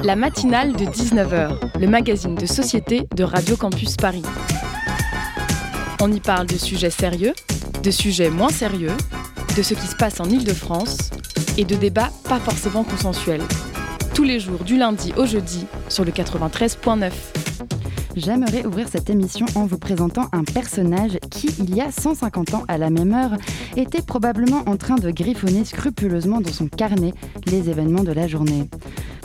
La matinale de 19h, le magazine de société de Radio Campus Paris. On y parle de sujets sérieux, de sujets moins sérieux, de ce qui se passe en Ile-de-France et de débats pas forcément consensuels. Tous les jours du lundi au jeudi sur le 93.9 j'aimerais ouvrir cette émission en vous présentant un personnage qui, il y a 150 ans à la même heure, était probablement en train de griffonner scrupuleusement dans son carnet les événements de la journée.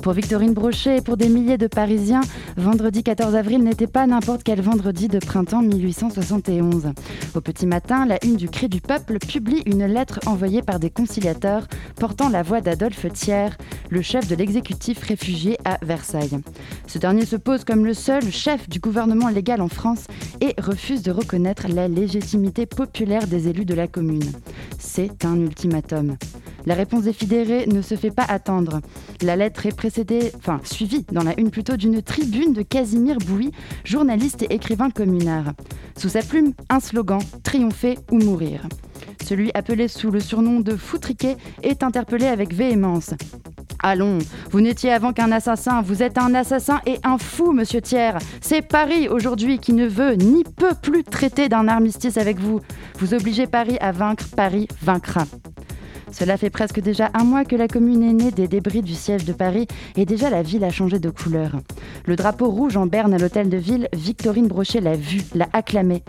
Pour Victorine Brochet et pour des milliers de Parisiens, vendredi 14 avril n'était pas n'importe quel vendredi de printemps 1871. Au petit matin, la une du Cri du Peuple publie une lettre envoyée par des conciliateurs portant la voix d'Adolphe Thiers, le chef de l'exécutif réfugié à Versailles. Ce dernier se pose comme le seul chef du gouvernement légal en France et refuse de reconnaître la légitimité populaire des élus de la commune. C'est un ultimatum. La réponse des fédérés ne se fait pas attendre. La lettre est précédée, enfin suivie dans la une plutôt d'une tribune de Casimir Bouy, journaliste et écrivain communard. Sous sa plume, un slogan triompher ou mourir. Celui appelé sous le surnom de Foutriquet est interpellé avec véhémence. Allons, vous n'étiez avant qu'un assassin, vous êtes un assassin et un fou, monsieur Thiers. C'est Paris aujourd'hui qui ne veut ni peut plus traiter d'un armistice avec vous. Vous obligez Paris à vaincre, Paris vaincra. Cela fait presque déjà un mois que la commune est née des débris du siège de Paris et déjà la ville a changé de couleur. Le drapeau rouge en berne à l'hôtel de ville, Victorine Brochet l'a vu, l'a acclamé.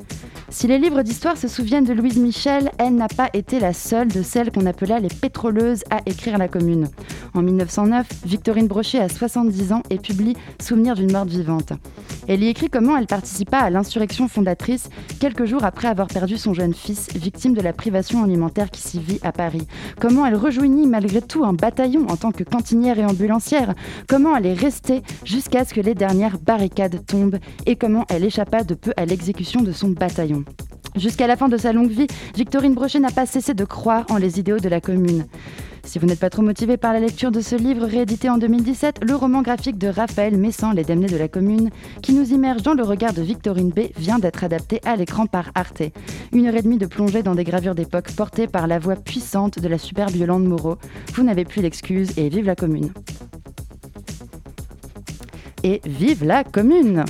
Si les livres d'histoire se souviennent de Louise Michel, elle n'a pas été la seule de celles qu'on appela les pétroleuses à écrire la commune. En 1909, Victorine Brochet a 70 ans et publie Souvenir d'une morte vivante. Elle y écrit comment elle participa à l'insurrection fondatrice quelques jours après avoir perdu son jeune fils, victime de la privation alimentaire qui s'y vit à Paris. Comment elle rejoignit malgré tout un bataillon en tant que cantinière et ambulancière? Comment elle est restée jusqu'à ce que les dernières barricades tombent? Et comment elle échappa de peu à l'exécution de son bataillon? Jusqu'à la fin de sa longue vie, Victorine Brochet n'a pas cessé de croire en les idéaux de la commune. Si vous n'êtes pas trop motivé par la lecture de ce livre réédité en 2017, le roman graphique de Raphaël Messan, Les Damnés de la Commune, qui nous immerge dans le regard de Victorine B, vient d'être adapté à l'écran par Arte. Une heure et demie de plongée dans des gravures d'époque portées par la voix puissante de la superbe Yolande Moreau. Vous n'avez plus d'excuses et vive la commune. Et vive la commune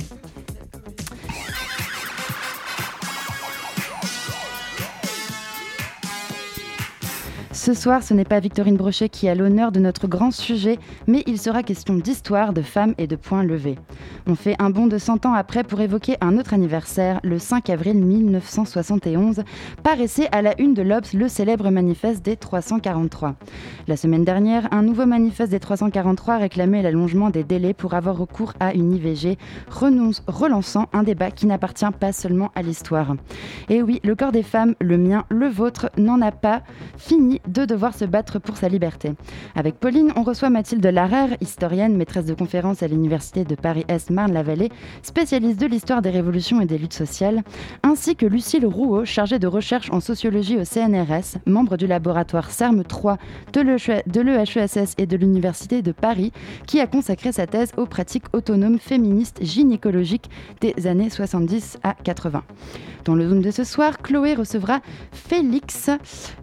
Ce soir, ce n'est pas Victorine Brochet qui a l'honneur de notre grand sujet, mais il sera question d'histoire, de femmes et de points levés. On fait un bond de 100 ans après pour évoquer un autre anniversaire, le 5 avril 1971, paraissait à la une de l'Obs le célèbre manifeste des 343. La semaine dernière, un nouveau manifeste des 343 réclamait l'allongement des délais pour avoir recours à une IVG, renonce, relançant un débat qui n'appartient pas seulement à l'histoire. Et oui, le corps des femmes, le mien, le vôtre, n'en a pas fini de devoir se battre pour sa liberté. Avec Pauline, on reçoit Mathilde Larère, historienne, maîtresse de conférences à l'Université de Paris-Est Marne-la-Vallée, spécialiste de l'histoire des révolutions et des luttes sociales, ainsi que Lucille Rouault, chargée de recherche en sociologie au CNRS, membre du laboratoire CERM 3 de l'EHESS et de l'Université de Paris, qui a consacré sa thèse aux pratiques autonomes féministes gynécologiques des années 70 à 80. Dans le Zoom de ce soir, Chloé recevra Félix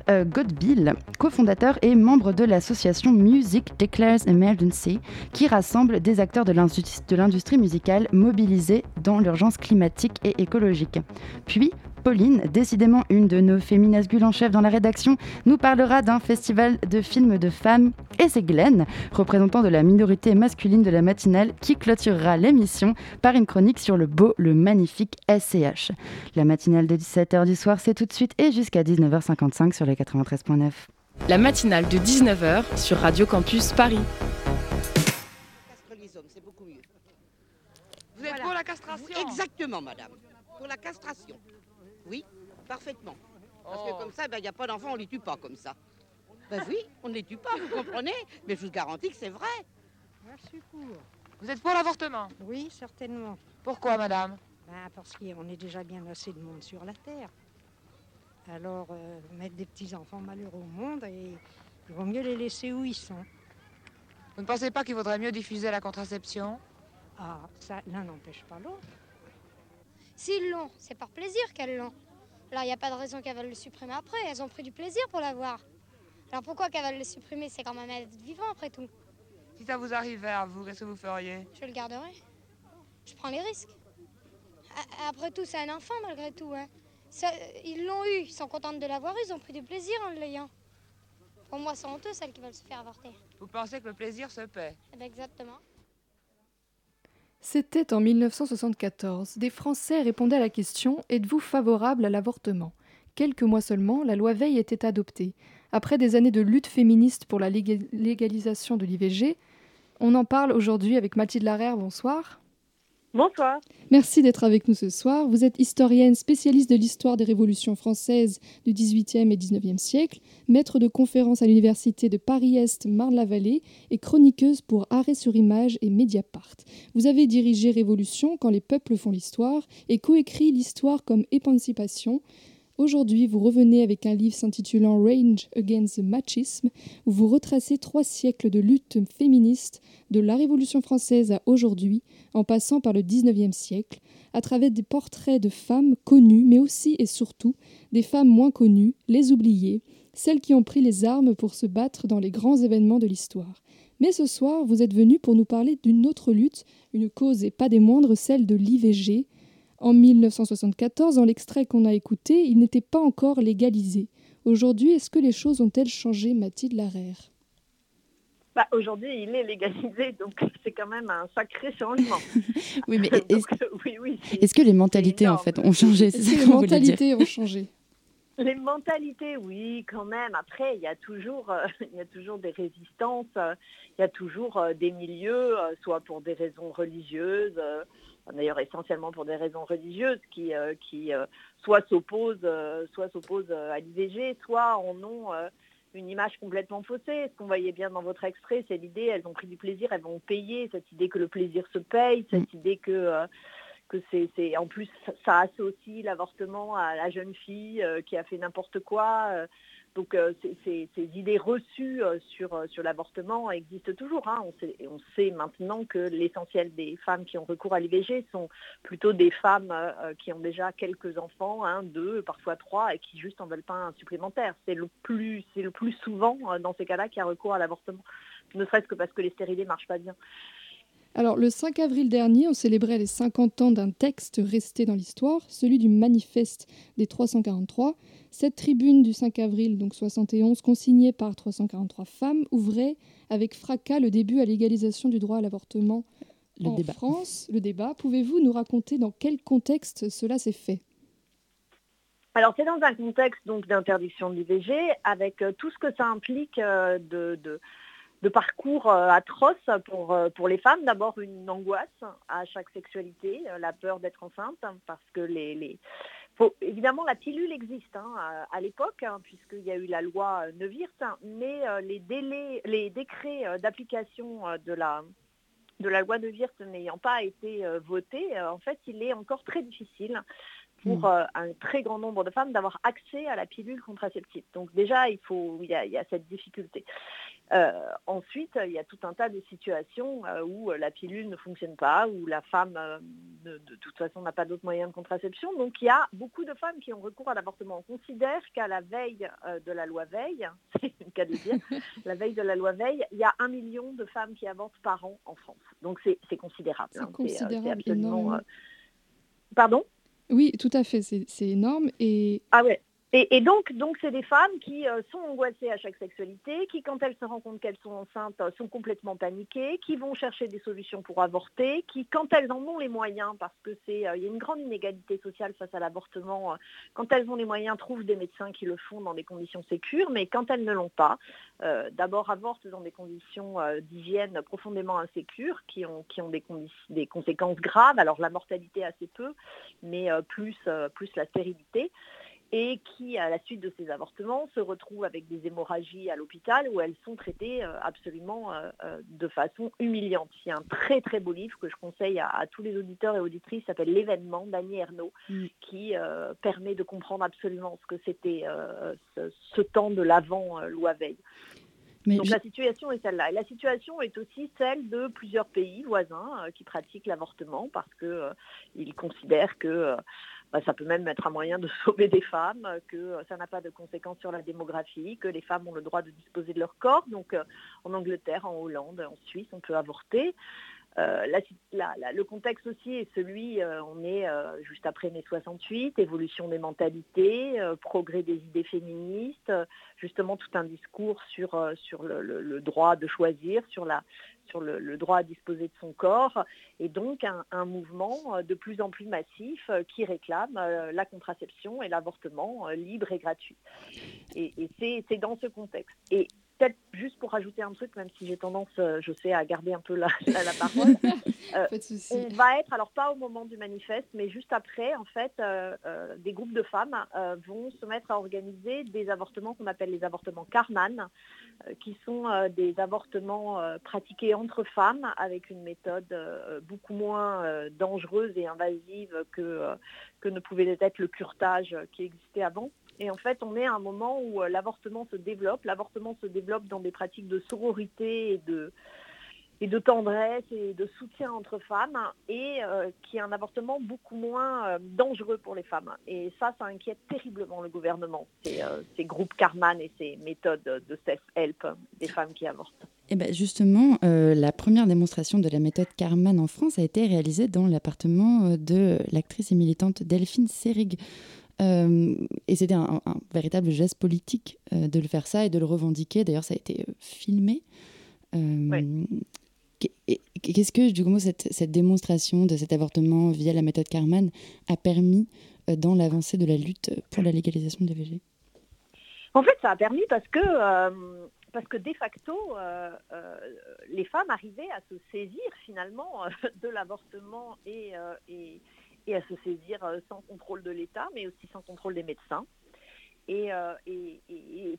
euh, Godbill, cofondateur et membre de l'association Music Declares Emergency, qui rassemble des acteurs de l'industrie musicale mobilisés dans l'urgence climatique et écologique. Puis, Pauline, décidément une de nos féminasgules en chef dans la rédaction, nous parlera d'un festival de films de femmes. Et c'est Glenn, représentant de la minorité masculine de la matinale, qui clôturera l'émission par une chronique sur le beau, le magnifique SCH. La matinale de 17h du soir, c'est tout de suite et jusqu'à 19h55 sur les 93.9. La matinale de 19h sur Radio Campus Paris. Vous êtes pour la castration Exactement, madame. Pour la castration. Oui, parfaitement. Parce que Oh. comme ça, il n'y a pas d'enfants, on ne les tue pas comme ça. Ben oui, on ne les tue pas, vous comprenez Mais je vous garantis que c'est vrai. Suis pour. Vous êtes pour l'avortement? Oui, certainement. Pourquoi, madame? Ben, parce qu'on est déjà bien assez de monde sur la Terre. Alors, euh, mettre des petits-enfants malheureux au monde, et il vaut mieux les laisser où ils sont. Vous ne pensez pas qu'il vaudrait mieux diffuser la contraception? Ah, ça, l'un n'empêche pas l'autre. S'ils l'ont, c'est par plaisir qu'elles l'ont. Alors il n'y a pas de raison qu'elles veulent le supprimer après. Elles ont pris du plaisir pour l'avoir. Alors pourquoi qu'elles veulent le supprimer? C'est quand même être vivant après tout. Si ça vous arrivait à vous, qu'est-ce que vous feriez? Je le garderai. Je prends les risques. A- Après tout, c'est un enfant malgré tout. Hein. Ça- ils l'ont eu, ils sont contents de l'avoir eu, ils ont pris du plaisir en l'ayant. Pour moi, c'est honteux celles qui veulent se faire avorter. Vous pensez que le plaisir se paie? Eh ben, exactement. C'était en 1974. Des Français répondaient à la question Êtes-vous favorable à l'avortement? Quelques mois seulement, la loi Veil était adoptée. Après des années de lutte féministe pour la léga- légalisation de l'IVG, on en parle aujourd'hui avec Mathilde Larère. Bonsoir. Bonsoir. Merci d'être avec nous ce soir. Vous êtes historienne, spécialiste de l'histoire des révolutions françaises du XVIIIe et XIXe siècle, maître de conférences à l'université de Paris-Est Marne-la-Vallée et chroniqueuse pour Arrêt sur Image et Mediapart. Vous avez dirigé Révolution quand les peuples font l'histoire et coécrit l'histoire comme émancipation. Aujourd'hui, vous revenez avec un livre s'intitulant Range Against the Machisme, où vous retracez trois siècles de lutte féministe de la Révolution française à aujourd'hui, en passant par le XIXe siècle, à travers des portraits de femmes connues, mais aussi et surtout des femmes moins connues, les oubliées, celles qui ont pris les armes pour se battre dans les grands événements de l'histoire. Mais ce soir, vous êtes venu pour nous parler d'une autre lutte, une cause et pas des moindres, celle de l'IVG. En 1974, dans l'extrait qu'on a écouté, il n'était pas encore légalisé. Aujourd'hui, est-ce que les choses ont-elles changé, Mathilde Larère? Bah, Aujourd'hui, il est légalisé, donc c'est quand même un sacré changement. Oui, mais est-ce oui, oui, que les mentalités, en fait, ont changé? Est-ce que les mentalités ont changé? Les mentalités, oui, quand même. Après, il y a toujours, euh, il y a toujours des résistances, euh, il y a toujours euh, des milieux, euh, soit pour des raisons religieuses, d'ailleurs essentiellement pour des raisons religieuses, qui, euh, qui euh, soit s'opposent, euh, soit s'opposent à l'IVG, soit en ont une image complètement faussée. Ce qu'on voyait bien dans votre extrait, c'est l'idée, elles ont pris du plaisir, elles vont payer, cette idée que le plaisir se paye, cette idée que euh, que c'est, c'est- en plus ça associe l'avortement à la jeune fille euh, qui a fait n'importe quoi. euh, donc euh, ces idées reçues euh, sur, euh, sur l'avortement existent toujours. hein. On, sait, maintenant que l'essentiel des femmes qui ont recours à l'IVG sont plutôt des femmes qui ont déjà quelques enfants, un, deux, parfois trois, et qui juste en veulent pas un supplémentaire. C'est le plus, le plus souvent dans ces cas-là qu'il y a recours à l'avortement. Ne serait-ce que parce que les stérilés marchent pas bien. Alors, le 5 avril dernier, on célébrait les 50 ans d'un texte resté dans l'histoire, celui du manifeste des 343. Cette tribune du 5 avril, donc 71, consignée par 343 femmes, ouvrait avec fracas le début à l'égalisation du droit à l'avortement Le en débat. France. Le débat. Pouvez-vous nous raconter dans quel contexte cela s'est fait? Alors c'est dans un contexte donc d'interdiction de l'IVG avec euh, tout ce que ça implique euh, de, de- de parcours euh, atroces pour, euh, pour les femmes. D'abord une angoisse à chaque sexualité, euh, la peur d'être enceinte hein, parce que les... les- faut- évidemment la pilule existe hein, à, à l'époque hein, puisqu'il y a eu la loi Neuwirth, mais euh, les délais, les décrets euh, d'application euh, de la de la loi Neuwirth n'ayant pas été votés, euh, en fait, il est encore très difficile pour Mm. euh, un très grand nombre de femmes d'avoir accès à la pilule contraceptive. Donc déjà, il, faut, il, y a, il y a cette difficulté. Euh, ensuite, il y a tout un tas de situations euh, où euh, la pilule ne fonctionne pas, où la femme, ne- de toute façon, n'a pas d'autre moyen de contraception. Donc il y a beaucoup de femmes qui ont recours à l'avortement. On considère qu'à la veille de la loi Veil, c'est le cas de dire, la veille de la loi Veil, il y a un million de femmes qui avortent par an en France. Donc c'est c'est considérable. C'est hein. euh, considérable, absolument, Pardon? Oui, tout à fait, c'est c'est énorme. Et Ah ouais. Et, donc, donc c'est des femmes qui euh, sont angoissées à chaque sexualité, qui, quand elles se rendent compte qu'elles sont enceintes, euh, sont complètement paniquées, qui vont chercher des solutions pour avorter, qui, quand elles en ont les moyens, parce que c'est, euh, y a une grande inégalité sociale face à l'avortement, quand elles ont les moyens, trouvent des médecins qui le font dans des conditions sécures, mais quand elles ne l'ont pas, d'abord avortent dans des conditions d'hygiène profondément insécures, qui ont, des, conséquences graves. Alors la mortalité assez peu, mais plus la stérilité et qui, à la suite de ces avortements, se retrouvent avec des hémorragies à l'hôpital où elles sont traitées euh, absolument euh, euh, de façon humiliante. Il y a un très très beau livre que je conseille à, à tous les auditeurs et auditrices, s'appelle L'événement d'Annie Ernaux, Mm. qui euh, permet de comprendre absolument ce que c'était euh, ce, ce temps de l'avant-loi Veil. Mais Donc je- la situation est celle-là. Et la situation est aussi celle de plusieurs pays voisins euh, qui pratiquent l'avortement parce qu'ils considèrent que euh, bah, ça peut même être un moyen de sauver des femmes, que ça n'a pas de conséquences sur la démographie, que les femmes ont le droit de disposer de leur corps. Donc en Angleterre, en Hollande, en Suisse, on peut avorter. Euh, le contexte aussi est celui, euh, on est euh, juste après mai 68, évolution des mentalités, progrès des idées féministes, justement tout un discours sur, sur le, droit de choisir, sur, la, sur le, droit à disposer de son corps, et donc un, mouvement de plus en plus massif qui réclame la contraception et l'avortement libre et gratuit. Et, c'est dans ce contexte. Peut-être juste pour rajouter un truc, même si j'ai tendance, euh, je sais, à garder un peu la, parole. Euh, on va être, alors pas au moment du manifeste, mais juste après, en fait, euh, des groupes de femmes vont se mettre à organiser des avortements qu'on appelle les avortements Carman, qui sont des avortements pratiqués entre femmes avec une méthode beaucoup moins dangereuse et invasive que, que ne pouvait être le curtage qui existait avant. Et en fait, on est à un moment où euh, l'avortement se développe. L'avortement se développe dans des pratiques de sororité et de, et de tendresse et de soutien entre femmes, et euh, qui est un avortement beaucoup moins euh, dangereux pour les femmes. Et ça, ça inquiète terriblement le gouvernement, ces, groupes Carman et ces méthodes de self-help des femmes qui avortent. Et eh ben justement, la première démonstration de la méthode Carman en France a été réalisée dans l'appartement de l'actrice et militante Delphine Serig. Euh, et c'était un, véritable geste politique euh, de le faire ça et de le revendiquer. D'ailleurs, ça a été euh, filmé. Qu'est-ce que, du coup, cette, cette, démonstration de cet avortement via la méthode Carman a permis dans l'avancée de la lutte pour la légalisation de l'IVG En fait, ça a permis parce que, parce que de facto, les femmes arrivaient à se saisir finalement de l'avortement et, et et à se saisir euh, sans contrôle de l'État, mais aussi sans contrôle des médecins. Et, euh,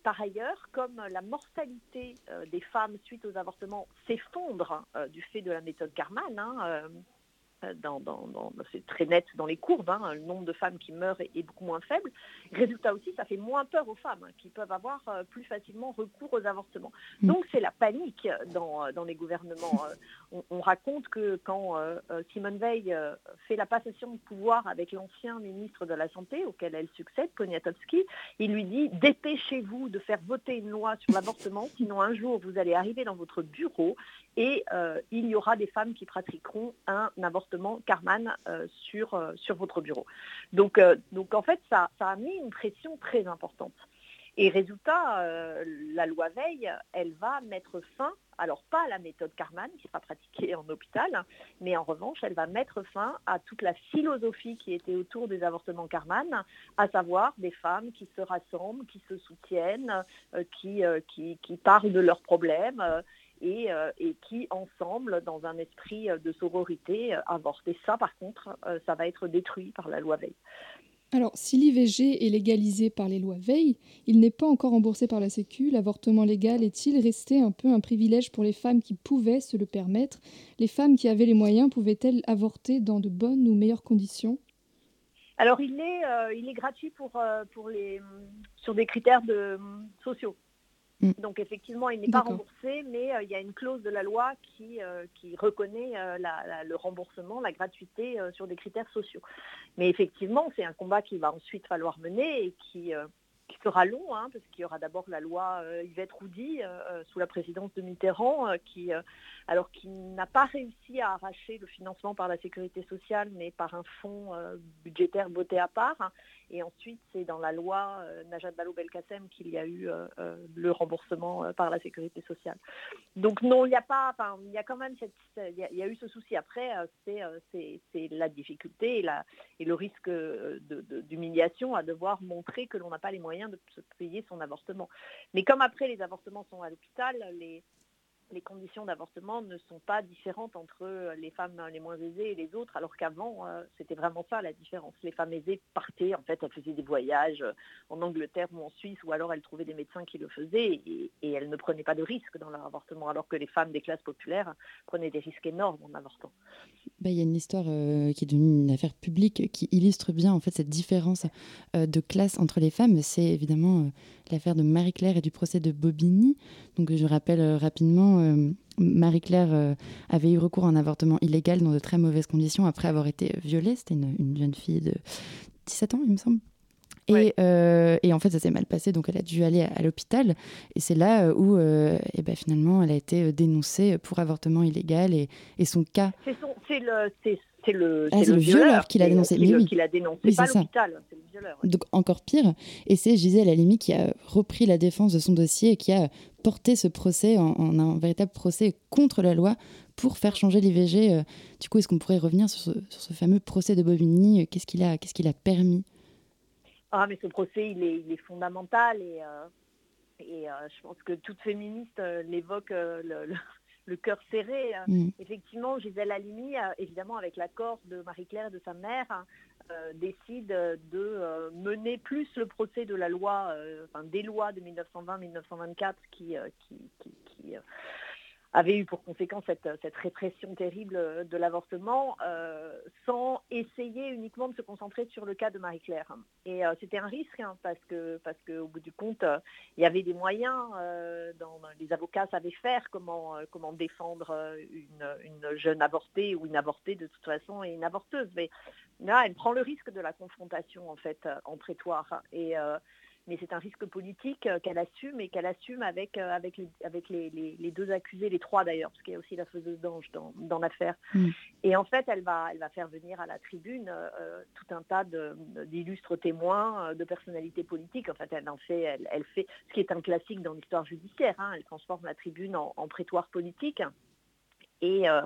par ailleurs, comme la mortalité euh, des femmes suite aux avortements s'effondre du fait de la méthode Carman, hein, dans, c'est très net dans les courbes, hein, le nombre de femmes qui meurent est, beaucoup moins faible. Résultat aussi, ça fait moins peur aux femmes hein, qui peuvent avoir euh, plus facilement recours aux avortements. Mm. Donc c'est la panique dans, dans les gouvernements. Euh, on, raconte que quand euh, Simone Veil fait la passation de pouvoir avec l'ancien ministre de la Santé, auquel elle succède, Poniatowski, il lui dit dépêchez-vous de faire voter une loi sur l'avortement, sinon un jour vous allez arriver dans votre bureau et il y aura des femmes qui pratiqueront un avortement Carman euh, sur, euh, sur votre bureau. Donc, euh, donc en fait, ça, ça a mis une pression très importante. Et résultat, la loi Veil, elle va mettre fin, alors pas à la méthode Carman qui sera pratiquée en hôpital, mais en revanche, elle va mettre fin à toute la philosophie qui était autour des avortements Carman, à savoir des femmes qui se rassemblent, qui se soutiennent, qui, qui, parlent de leurs problèmes euh, et, qui, ensemble, dans un esprit euh, de sororité, euh, avortent. Et ça, par contre, ça va être détruit par la loi Veil. Alors, si l'IVG est légalisé par les lois Veil, il n'est pas encore remboursé par la Sécu. L'avortement légal est-il resté un peu un privilège pour les femmes qui pouvaient se le permettre? Les femmes qui avaient les moyens pouvaient-elles avorter dans de bonnes ou meilleures conditions? Alors, il est, il est gratuit pour, pour les, sur des critères de, sociaux. Mm. Donc effectivement, il n'est pas remboursé, mais euh, il y a une clause de la loi qui, euh, qui reconnaît euh, le remboursement, la gratuité sur des critères sociaux. Mais effectivement, c'est un combat qu'il va ensuite falloir mener et qui, sera long, hein, parce qu'il y aura d'abord la loi Yvette Roudy sous la présidence de Mitterrand, qui, alors qui n'a pas réussi à arracher le financement par la sécurité sociale, mais par un fonds budgétaire voté à part. Et ensuite, c'est dans la loi euh, Najat Vallaud-Belkacem qu'il y a eu euh, euh, le remboursement par la sécurité sociale. Donc non, il n'y a pas, il y a quand même cette, il y, eu ce souci. Après, c'est la difficulté et, la, et le risque d'humiliation à devoir montrer que l'on n'a pas les moyens de se payer son avortement. Mais comme après les avortements sont à l'hôpital, les les conditions d'avortement ne sont pas différentes entre les femmes les moins aisées et les autres, alors qu'avant, euh, c'était vraiment ça la différence. Les femmes aisées partaient, en fait, elles faisaient des voyages euh, en Angleterre ou en Suisse, ou alors elles trouvaient des médecins qui le faisaient, et, elles ne prenaient pas de risques dans leur avortement, alors que les femmes des classes populaires prenaient des risques énormes en avortant. Bah, il y a une histoire euh, qui est devenue une affaire publique qui illustre bien en fait cette différence de classe entre les femmes. C'est évidemment l'affaire de Marie-Claire et du procès de Bobigny. Donc je rappelle rapidement Marie-Claire euh, avait eu recours à un avortement illégal dans de très mauvaises conditions après avoir été violée. C'était une, jeune fille de 17 ans, il me semble. Et, euh, et, en fait, ça s'est mal passé, donc elle a dû aller à, l'hôpital. Et c'est là euh, où, euh, et ben, finalement, elle a été dénoncée pour avortement illégal. Et, et son cas. C'est c'est le, ah, le, violeur, qui l'a dénoncé. Mais oui. qui l'a dénoncé, oui, pas l'hôpital, c'est le violeur. Donc encore pire. Et c'est Gisèle Halimi qui a repris la défense de son dossier et qui a porté ce procès en, en un véritable procès contre la loi pour faire changer l'IVG. Du coup, est-ce qu'on pourrait revenir sur ce, sur ce, fameux procès de Bobigny? Qu'est-ce qu'il a, qu'est-ce qu'il a permis? Ah, mais ce procès, il est, il est fondamental et, euh, et euh, je pense que toute féministe euh, l'évoque le, le, le, cœur serré. Mm. Effectivement, Gisèle Halimi, évidemment avec l'accord de Marie-Claire et de sa mère, décide de mener plus le procès de la loi, enfin des lois de 1920-1924 qui, qui, qui, qui avait eu pour conséquence cette, cette répression terrible de l'avortement, euh, sans essayer uniquement de se concentrer sur le cas de Marie-Claire. Et euh, c'était un risque, hein, parce que parce qu'au bout du compte, euh, il y avait des moyens, euh, les avocats savaient faire comment, euh, comment défendre une, une, jeune avortée ou une avortée de toute façon et une avorteuse. Mais là, elle prend le risque de la confrontation en fait en prétoire. Mais c'est un risque politique euh, qu'elle assume et qu'elle assume avec, euh, avec, les, avec les, les, les, deux accusés, les trois d'ailleurs, parce qu'il y a aussi la faiseuse d'ange dans, dans l'affaire. Mm. Et en fait, elle va, elle va faire venir à la tribune euh, tout un tas d'illustres témoins, de personnalités politiques. En fait, elle en fait, elle, elle, fait ce qui est un classique dans l'histoire judiciaire. Hein, elle transforme la tribune en, en prétoire politique. Et, euh,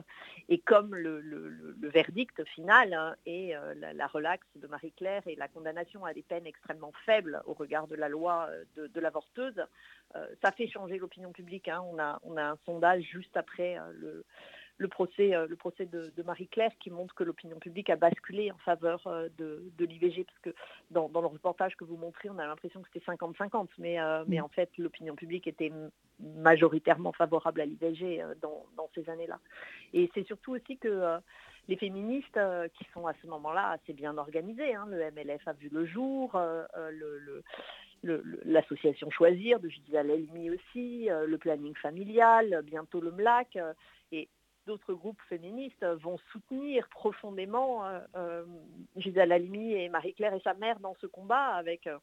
et, comme le, verdict final hein, est euh, la, la, relaxe de Marie-Claire et la condamnation à des peines extrêmement faibles au regard de la loi euh, de, l'avorteuse, ça fait changer l'opinion publique. Hein. On, a, on, a, un sondage juste après le, le procès, euh, le procès de, de Marie-Claire qui montre que l'opinion publique a basculé en faveur euh, de, de l'IVG, parce que dans, dans, le reportage que vous montrez, on a l'impression que c'était 50-50, mais, euh, mais en fait, l'opinion publique était majoritairement favorable à l'IVG dans, dans, ces années-là. Et c'est surtout aussi que les féministes qui sont à ce moment-là assez bien organisées, hein, le MLF a vu le jour, le, le l'association Choisir de Gisèle Halimi aussi, le planning familial, bientôt le MLAC. D'autres groupes féministes vont soutenir profondément euh, euh, Gisèle et Marie-Claire et sa mère dans ce combat avec euh,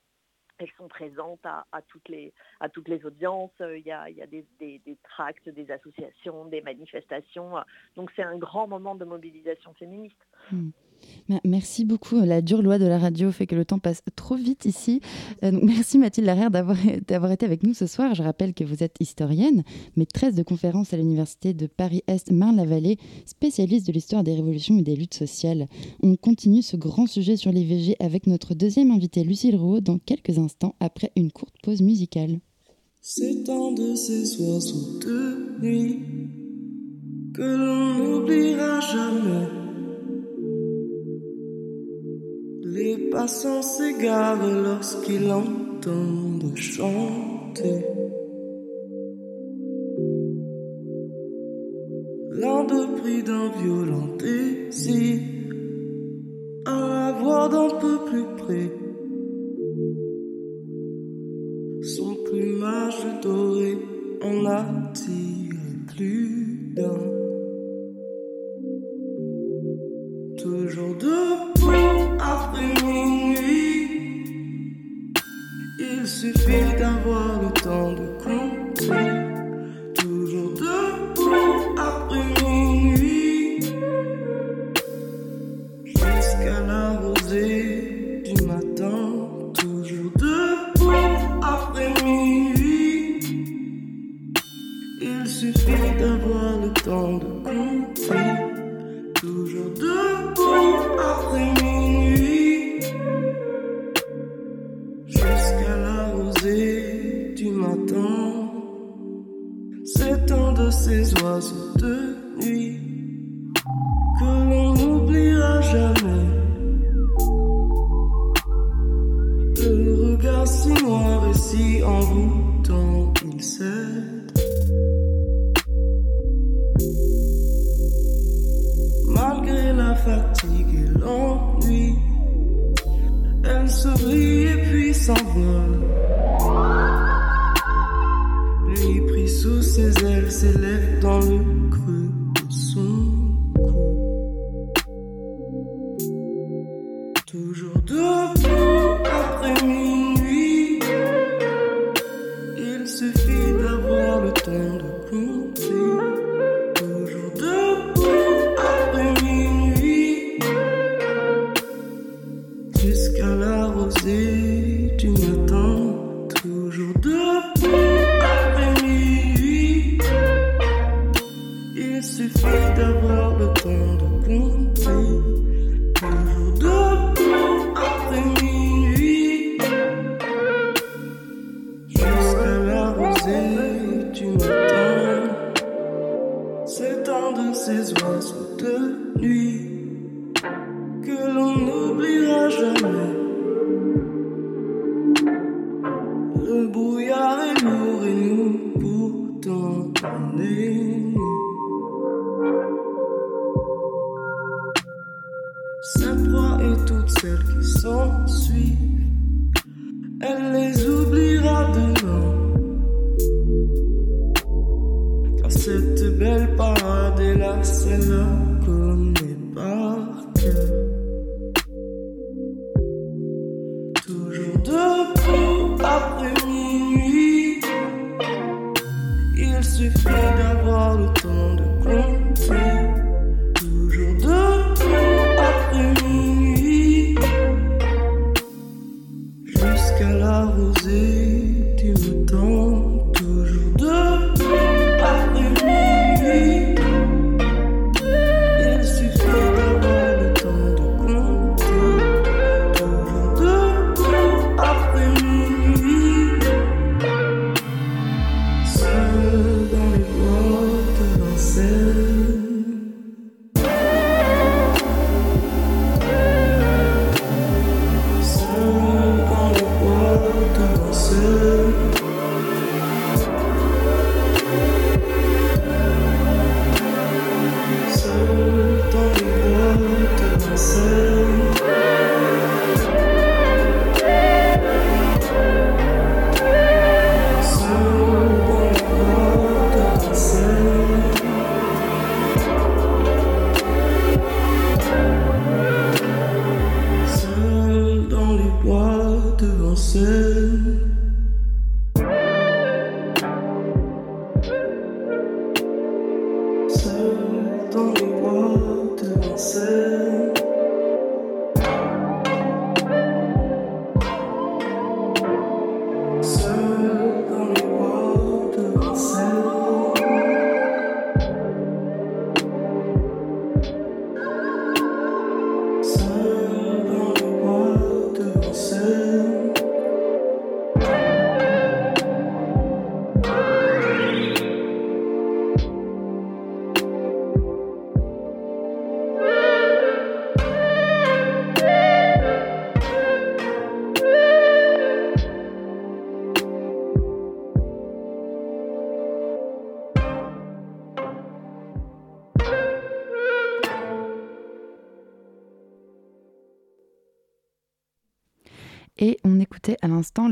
elles sont présentes à, toutes les, à toutes les audiences, il y a, il y a des, des, tracts, des associations, des manifestations. Donc c'est un grand moment de mobilisation féministe. Mmh. Merci beaucoup. La dure loi de la radio fait que le temps passe trop vite ici. Euh, merci Mathilde Larrière d'avoir été avec nous ce soir. Je rappelle que vous êtes historienne, maîtresse de conférences à l'Université de Paris-Est Marne-la-Vallée, spécialiste de l'histoire des révolutions et des luttes sociales. On continue ce grand sujet sur l'IVG avec notre deuxième invitée Lucille Rouault dans quelques instants après une courte pause musicale. C'est temps de ces soirs sous de nuit que l'on n'oubliera jamais Les passants s'égarent lorsqu'ils entendent chanter. L'un de pris d'un violent désir à voir d'un peu plus près. Son plumage doré en attire plus d'un. Bonjour de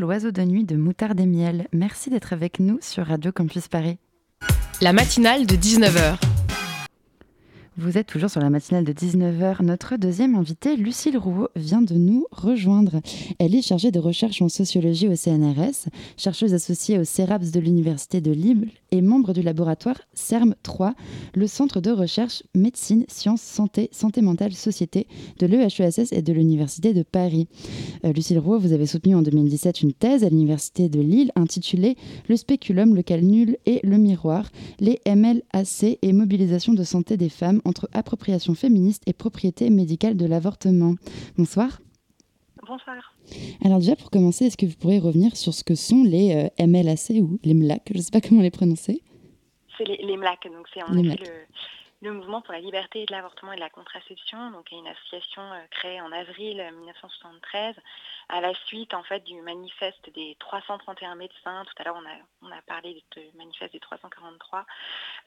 L'oiseau de nuit de Moutarde et Miel. Merci d'être avec nous sur Radio Campus Paris. La matinale de 19h. Vous êtes toujours sur la matinale de 19h. Notre deuxième invitée, Lucille Rouault, vient de nous rejoindre. Elle est chargée de recherche en sociologie au CNRS, chercheuse associée au CERAPS de l'Université de Lille et membre du laboratoire CERM 3, le centre de recherche médecine, sciences, santé, santé mentale, société de l'EHESS et de l'Université de Paris. Euh, Lucille Rouault, vous avez soutenu en 2017 une thèse à l'Université de Lille intitulée Le spéculum, le cal nul et le miroir, les MLAC et mobilisation de santé des femmes entre appropriation féministe et propriété médicale de l'avortement. Bonsoir. Bonsoir. Alors déjà pour commencer, est-ce que vous pourriez revenir sur ce que sont les euh, MLAC ou les MLAC Je ne sais pas comment les prononcer. C'est les, les MLAC, donc c'est en effet le, le mouvement pour la liberté de l'avortement et de la contraception, donc a une association euh, créée en avril euh, 1973 à la suite en fait du manifeste des 331 médecins. Tout à l'heure on a, on a parlé de manifeste des 343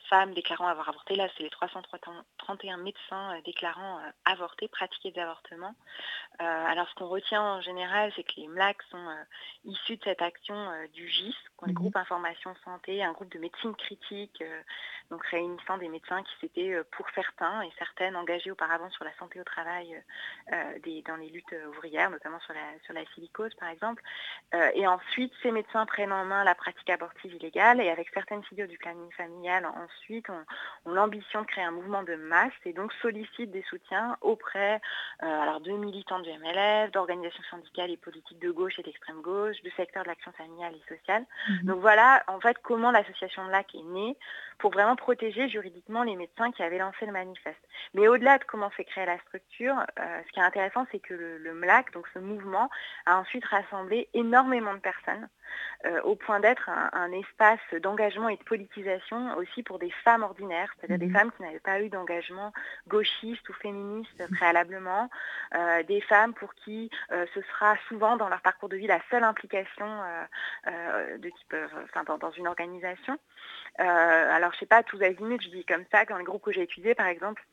femmes déclarant avoir avorté. Là c'est les 331 médecins euh, déclarant euh, avorter, pratiquer des avortements. Euh, alors ce qu'on retient en général, c'est que les MLAC sont euh, issus de cette action euh, du GIS, est Mhm. groupe information santé, un groupe de médecine critique, euh, donc réunissant des médecins qui s'étaient et pour certains et certaines engagés auparavant sur la santé au travail dans les luttes ouvrières, notamment sur la, sur la silicose par exemple. et ensuite, ces médecins prennent en main la pratique abortive illégale et avec certaines figures du planning familial, ensuite, ont, l'ambition de créer un mouvement de masse et donc sollicitent des soutiens auprès alors, de militants du MLF, d'organisations syndicales et politiques de gauche et d'extrême gauche, du secteur de l'action familiale et sociale. Mhm. Donc voilà, en fait, comment l'association MLAC est née pour vraiment protéger juridiquement les médecins qui avaient lancé le manifeste. Mais au-delà de comment s'est créée la structure, euh, ce qui est intéressant, c'est que le, MLAC, donc ce mouvement, a ensuite rassemblé énormément de personnes, euh, au point d'être un, espace d'engagement et de politisation aussi pour des femmes ordinaires, c'est-à-dire des mhm. femmes qui n'avaient pas eu d'engagement gauchiste ou féministe préalablement, euh, des femmes pour qui ce sera souvent dans leur parcours de vie la seule implication de type, enfin, dans, une organisation. alors je sais pas, tous azimuts, je dis comme ça, dans les groupes que j'ai étudiés par exemple,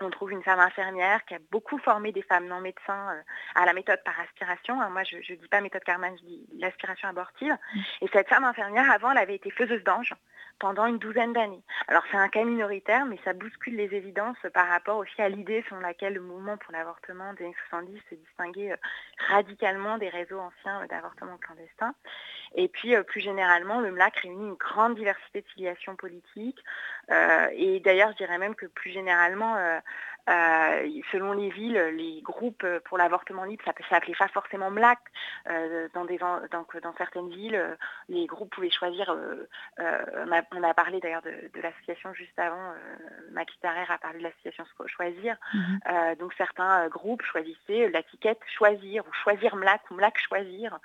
on trouve une femme infirmière qui a beaucoup formé des femmes non médecins euh, à la méthode par aspiration. Hein. moi, je ne dis pas méthode Carman, je dis l'aspiration abortive. Mm. Et cette femme infirmière, avant, elle avait été faiseuse d'ange pendant une douzaine d'années. Alors c'est un cas minoritaire, mais ça bouscule les évidences par rapport aussi à l'idée selon laquelle le mouvement pour l'avortement des années 70 se distinguait euh, radicalement des réseaux anciens d'avortement clandestin. Et puis euh, plus généralement, le MLAC réunit une grande diversité de filiations politiques. et d'ailleurs, je dirais même que plus généralement, euh, selon les villes, les groupes pour l'avortement libre, ça s'appelait pas forcément MLAC. Euh, dans, des, dans certaines villes, les groupes pouvaient choisir, euh, on, a, parlé d'ailleurs de, l'association juste avant, Maquis a parlé de l'association Choisir. Mhm. donc certains groupes choisissaient l'étiquette Choisir ou Choisir MLAC ou MLAC Choisir,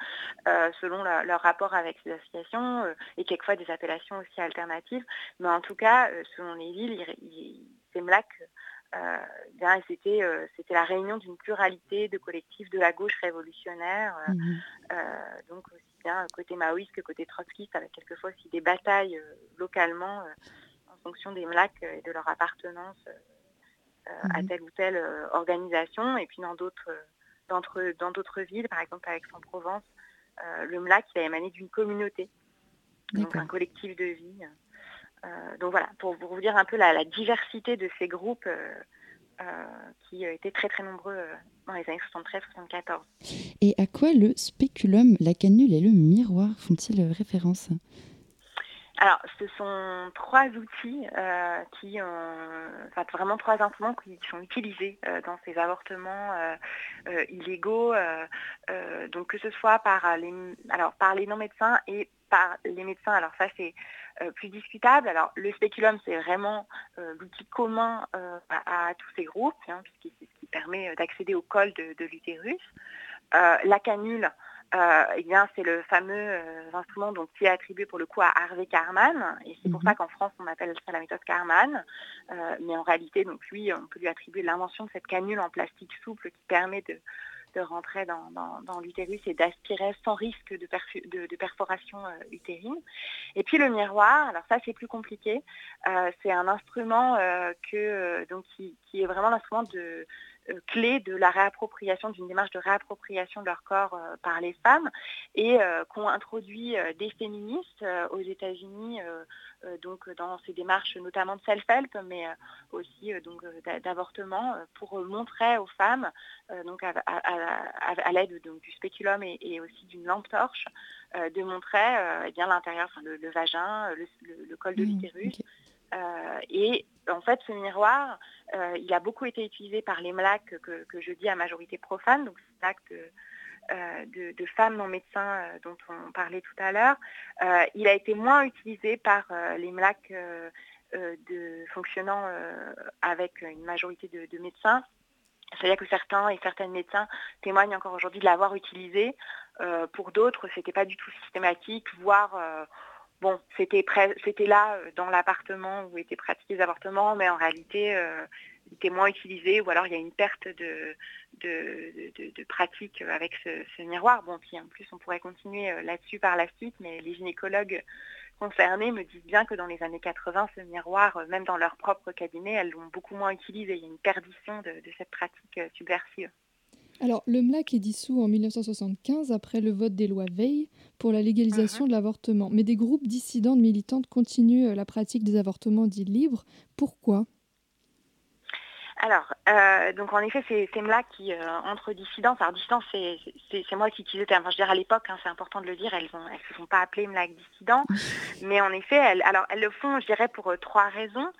selon leur rapport avec ces associations, et quelquefois des appellations aussi alternatives. Mais en tout cas, selon les villes, ces MLAC euh, euh, c'était la réunion d'une pluralité de collectifs de la gauche révolutionnaire, euh, mhm. donc aussi bien côté maoïste que côté trotskiste, avec quelquefois aussi des batailles localement en fonction des MLAC et de leur appartenance à mhm. telle ou telle organisation. Et puis dans d'autres, dans d'autres villes, par exemple à Aix-en-Provence, le MLAC il a émané d'une communauté, donc un collectif de vie. Euh, donc voilà, pour vous dire un peu la, diversité de ces groupes euh, euh, qui étaient très très nombreux dans les années 73-74. Et à quoi le spéculum, la canule et le miroir font-ils référence? Alors, ce sont trois outils qui ont, enfin vraiment trois instruments qui sont utilisés dans ces avortements illégaux, donc que ce soit par les, alors par les non médecins et par les médecins. Alors ça c'est plus discutable. Alors le spéculum, c'est vraiment euh, l'outil commun euh, à, tous ces groupes, hein, puisque c'est ce qui permet d'accéder au col de, l'utérus. la canule, eh bien, c'est le fameux instrument donc, qui est attribué pour le coup à Harvey Karman, et c'est pour mhm. ça qu'en France on appelle ça la méthode Karman. mais en réalité, donc lui, on peut lui attribuer l'invention de cette canule en plastique souple qui permet de, de rentrer dans, l'utérus et d'aspirer sans risque de, perforation euh, utérine. Et puis le miroir, alors ça c'est plus compliqué, euh, c'est un instrument euh, donc, qui, est vraiment l'instrument de clé de la réappropriation, d'une démarche de réappropriation de leur corps par les femmes et qu'ont introduit des féministes aux États-Unis euh, donc dans ces démarches notamment de self-help, mais euh, aussi euh, donc d'avortement, pour montrer aux femmes, donc à, l'aide du spéculum et, aussi d'une lampe torche, de montrer eh bien l'intérieur, le, vagin, le, col de mmh, l'utérus. Et en fait, ce miroir, il a beaucoup été utilisé par les MLAC que, je dis à majorité profane, donc c'est l'acte euh, de, femmes non médecins euh, dont on parlait tout à l'heure, euh, il a été moins utilisé par les MLAC de, fonctionnant avec une majorité de, médecins. C'est-à-dire que certains et certaines médecins témoignent encore aujourd'hui de l'avoir utilisé. pour d'autres, ce n'était pas du tout systématique, voire bon, c'était là dans l'appartement où étaient pratiqués les avortements, mais en réalité, était moins utilisé ou alors il y a une perte de, pratique avec ce, miroir. Bon, puis en plus on pourrait continuer euh, là-dessus par la suite, mais les gynécologues concernés me disent bien que dans les années 80, ce miroir, euh, même dans leur propre cabinet, elles l'ont beaucoup moins utilisé. Il y a une perdition de, cette pratique euh, subversive. Alors, le MLAC est dissous en 1975 après le vote des lois Veil pour la légalisation mhm. de l'avortement. Mais des groupes dissidents de militantes continuent la pratique des avortements dits libres. Pourquoi? Alors, euh, donc en effet, c'est là qui, euh, entre dissidents, alors dissidents, c'est moi qui utilisais le terme, enfin, je veux dire à l'époque, hein, c'est important de le dire, elles ne se sont pas appelées MLAC dissidents, mais en effet, elles, alors, elles le font, je dirais, pour euh, trois raisons.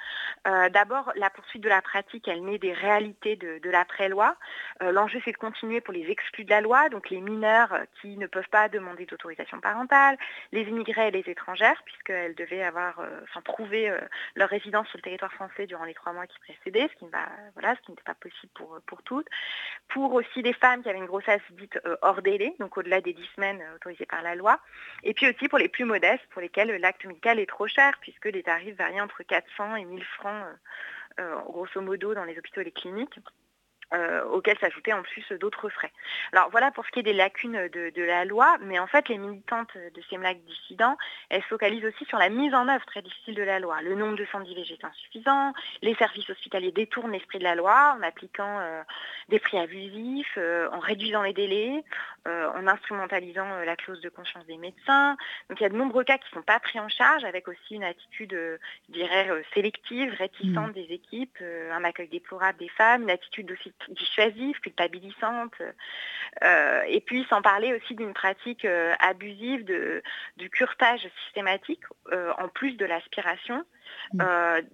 D'abord, la poursuite de la pratique, elle naît des réalités de, de l'après-loi. L'enjeu, c'est de continuer pour les exclus de la loi, donc les mineurs qui ne peuvent pas demander d'autorisation parentale, les immigrés et les étrangères, puisqu'elles devaient avoir, enfin, prouver leur résidence sur le territoire français durant les trois mois qui précédaient, ce qui ne va voilà, ce qui n'était pas possible pour, pour toutes. Pour aussi des femmes qui avaient une grossesse dite euh, hors délai, donc au-delà des 10 semaines euh, autorisées par la loi. Et puis aussi pour les plus modestes, pour lesquels l'acte médical est trop cher, puisque les tarifs varient entre 400 et 1000 francs, euh, grosso modo, dans les hôpitaux et les cliniques. Euh, auxquels s'ajoutaient en plus d'autres frais. Alors voilà pour ce qui est des lacunes de, la loi, mais en fait les militantes de ces MLAC dissidents, elles se focalisent aussi sur la mise en œuvre très difficile de la loi. Le nombre de centres d'IVG est insuffisant, les services hospitaliers détournent l'esprit de la loi en appliquant euh, des prix abusifs, euh, en réduisant les délais, en instrumentalisant la clause de conscience des médecins. Donc il y a de nombreux cas qui ne sont pas pris en charge, avec aussi une attitude, je dirais, sélective, réticente mmh. des équipes, un accueil déplorable des femmes, une attitude aussi dissuasive, culpabilisante. Euh, et puis sans parler aussi d'une pratique euh, abusive de, du curtage systématique, euh, en plus de l'aspiration. Mm.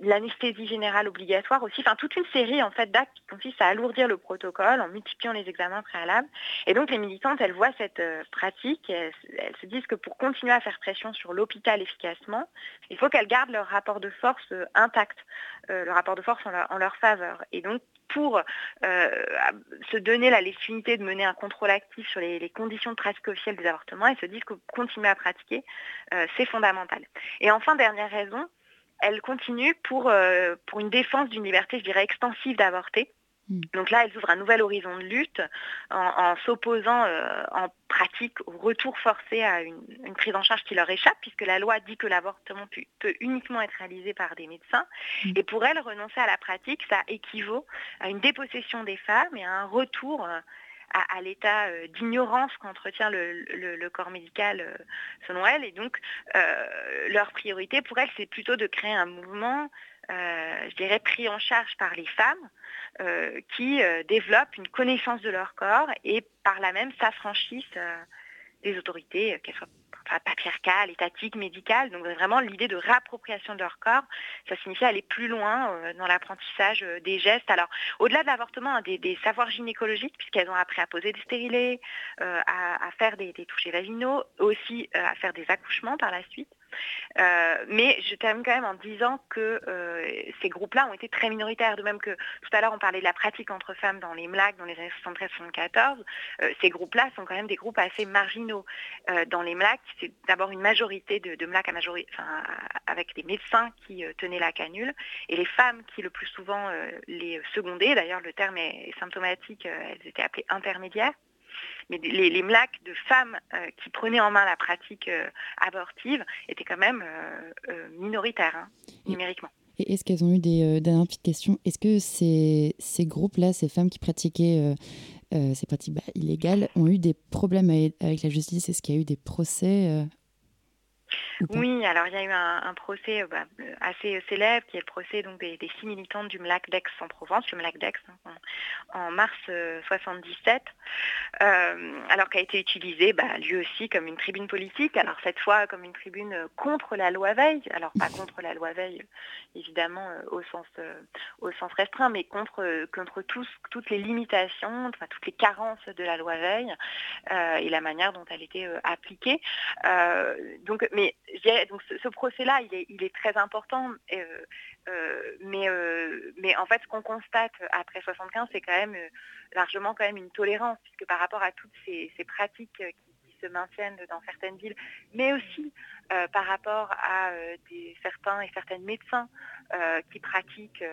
l'anesthésie générale obligatoire aussi, enfin toute une série en fait d'actes qui consistent à alourdir le protocole en multipliant les examens préalables. Et donc les militantes, elles voient cette pratique, elles, se disent que pour continuer à faire pression sur l'hôpital efficacement, il faut qu'elles gardent leur rapport de force intact, le rapport de force en leur faveur. Et donc pour euh, se donner la légitimité de mener un contrôle actif sur les, conditions de pratique officielle des avortements et se disent que continuer à pratiquer, euh, c'est fondamental. Et enfin, dernière raison, elle continue pour, euh, pour une défense d'une liberté, je dirais, extensive d'avorter. Mm. Donc là, elles ouvrent un nouvel horizon de lutte en, s'opposant euh, en pratique au retour forcé à une, prise en charge qui leur échappe, puisque la loi dit que l'avortement peut, uniquement être réalisé par des médecins. Mm. Et pour elles, renoncer à la pratique, ça équivaut à une dépossession des femmes et à un retour euh, à, l'état euh, d'ignorance qu'entretient le, corps médical selon elles. Et donc, leur priorité pour elles, c'est plutôt de créer un mouvement je dirais, pris en charge par les femmes, euh, qui euh, développent une connaissance de leur corps et par là même s'affranchissent euh, autorités, qu'elles soient patriarcales, étatiques, médicales. Donc vraiment l'idée de réappropriation de leur corps, ça signifie aller plus loin dans l'apprentissage des gestes. Alors au-delà de l'avortement, hein, des, savoirs gynécologiques, puisqu'elles ont appris à poser des stérilés, à, faire des, des touchés vaginaux, aussi à faire des accouchements par la suite. Euh, mais je termine quand même en disant que euh, ces groupes-là ont été très minoritaires, de même que tout à l'heure on parlait de la pratique entre femmes dans les MLAC dans les années 73-74. Euh, ces groupes-là sont quand même des groupes assez marginaux. dans les MLAC, c'est d'abord une majorité de, de MLAC à majorité, avec des médecins qui tenaient la canule et les femmes qui le plus souvent les secondaient. D'ailleurs, le terme est symptomatique, elles étaient appelées intermédiaires mais les, les MLAC de femmes euh, qui prenaient en main la pratique euh, abortive étaient quand même euh, minoritaires, hein, numériquement. Et est-ce qu'elles ont eu des dernières petites questions? Est-ce que ces, ces groupes-là, ces femmes qui pratiquaient ces pratiques bah, illégales, ont eu des problèmes avec la justice? Est-ce qu'il y a eu des procès oui, alors il y a eu un, procès euh, bah, euh, assez célèbre qui est le procès donc, des, six militantes du MLAC d'Aix en Provence, le MLAC d'Aix, hein, en, mars 1977, euh, alors qu'a été utilisé bah, lui aussi comme une tribune politique, alors cette fois comme une tribune contre la loi Veil, alors pas contre la loi Veil évidemment au, sens, au sens restreint, mais contre, contre toutes les limitations, toutes les carences de la loi Veil et la manière dont elle était appliquée. donc, mais donc ce, procès-là, il est, très important, euh, euh, mais, euh, mais en fait, ce qu'on constate après 75, c'est quand même largement quand même une tolérance, puisque par rapport à toutes ces, pratiques qui, se maintiennent dans certaines villes, mais aussi par rapport à des, certains et certaines médecins qui pratiquent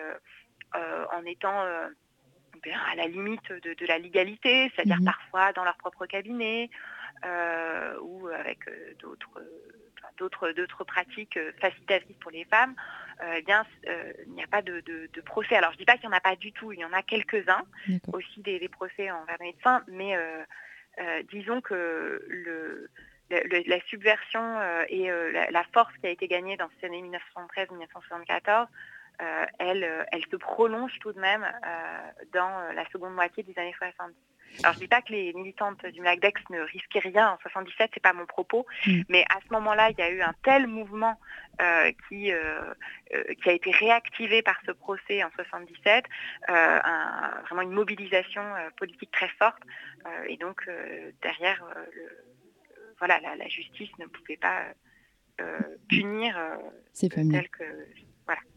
en étant à la limite de, la légalité, c'est-à-dire mmh parfois dans leur propre cabinet ou avec d'autres d'autres pratiques euh, facilitatrices pour les femmes, euh, eh bien, euh, il n'y a pas de, procès. Alors, je ne dis pas qu'il n'y en a pas du tout, il y en a quelques-uns, aussi des, procès envers les médecins, mais disons que le, la subversion et la, force qui a été gagnée dans ces années 1973-1974 elle, elle se prolonge tout de même dans la seconde moitié des années 70. Alors je dis pas que les militantes du MACDEX ne risquaient rien en 77, c'est pas mon propos, mm. mais à ce moment-là, il y a eu un tel mouvement euh, qui, euh, euh, qui a été réactivé par ce procès en 77, vraiment une mobilisation politique très forte, et donc derrière, voilà, la, justice ne pouvait pas punir tel que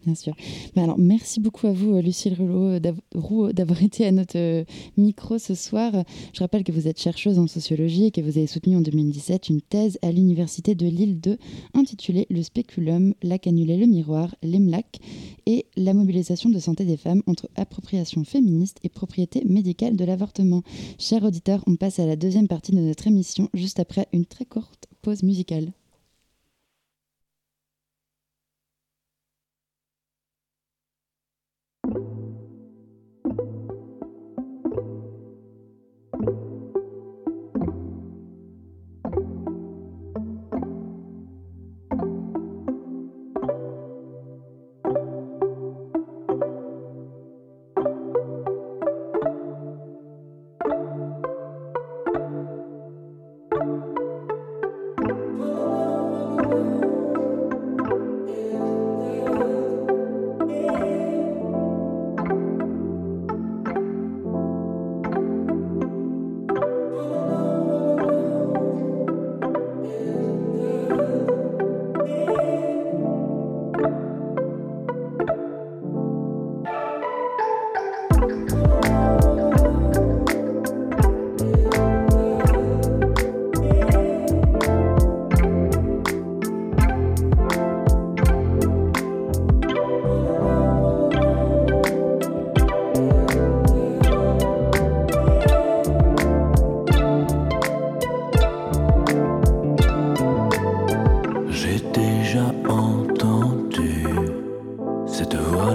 Bien sûr. Bah alors, merci beaucoup à vous, euh, Lucille Roux, euh, d'avoir été à notre euh, micro ce soir. Je rappelle que vous êtes chercheuse en sociologie et que vous avez soutenu en 2017 une thèse à l'Université de Lille 2 intitulée Le spéculum, la canule et le miroir, l'EMLAC et la mobilisation de santé des femmes entre appropriation féministe et propriété médicale de l'avortement. Chers auditeurs, on passe à la deuxième partie de notre émission juste après une très courte pause musicale.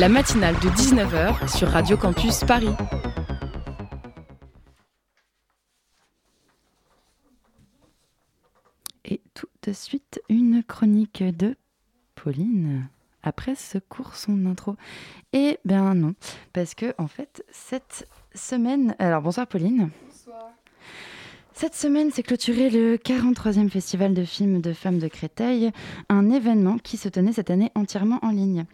La matinale de 19h sur Radio Campus Paris. Et tout de suite, une chronique de Pauline. Après ce cours, son intro. Eh bien non, parce que en fait, cette semaine... Alors bonsoir Pauline. Cette semaine s'est clôturé le 43e Festival de films de femmes de Créteil, un événement qui se tenait cette année entièrement en ligne.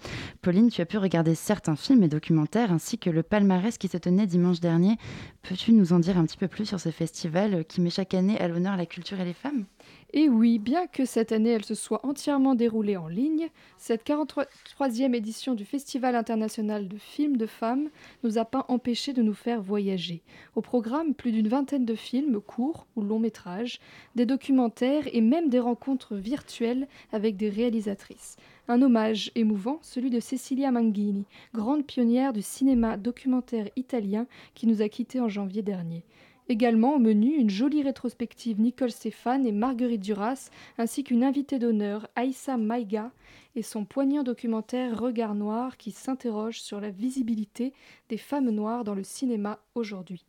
Pauline, tu as pu regarder certains films et documentaires ainsi que le palmarès qui se tenait dimanche dernier. Peux-tu nous en dire un petit peu plus sur ce festival qui met chaque année à l'honneur la culture et les femmes? Et oui, bien que cette année elle se soit entièrement déroulée en ligne, cette 43e édition du Festival international de films de femmes nous a pas empêché de nous faire voyager. Au programme, plus d'une vingtaine de films courts ou longs métrages, des documentaires et même des rencontres virtuelles avec des réalisatrices. Un hommage émouvant, celui de Cecilia Manghini, grande pionnière du cinéma documentaire italien qui nous a quittés en janvier dernier. Également au menu, une jolie rétrospective Nicole Stéphane et Marguerite Duras, ainsi qu'une invitée d'honneur, Aïssa Maïga, et son poignant documentaire Regard noir qui s'interroge sur la visibilité des femmes noires dans le cinéma aujourd'hui.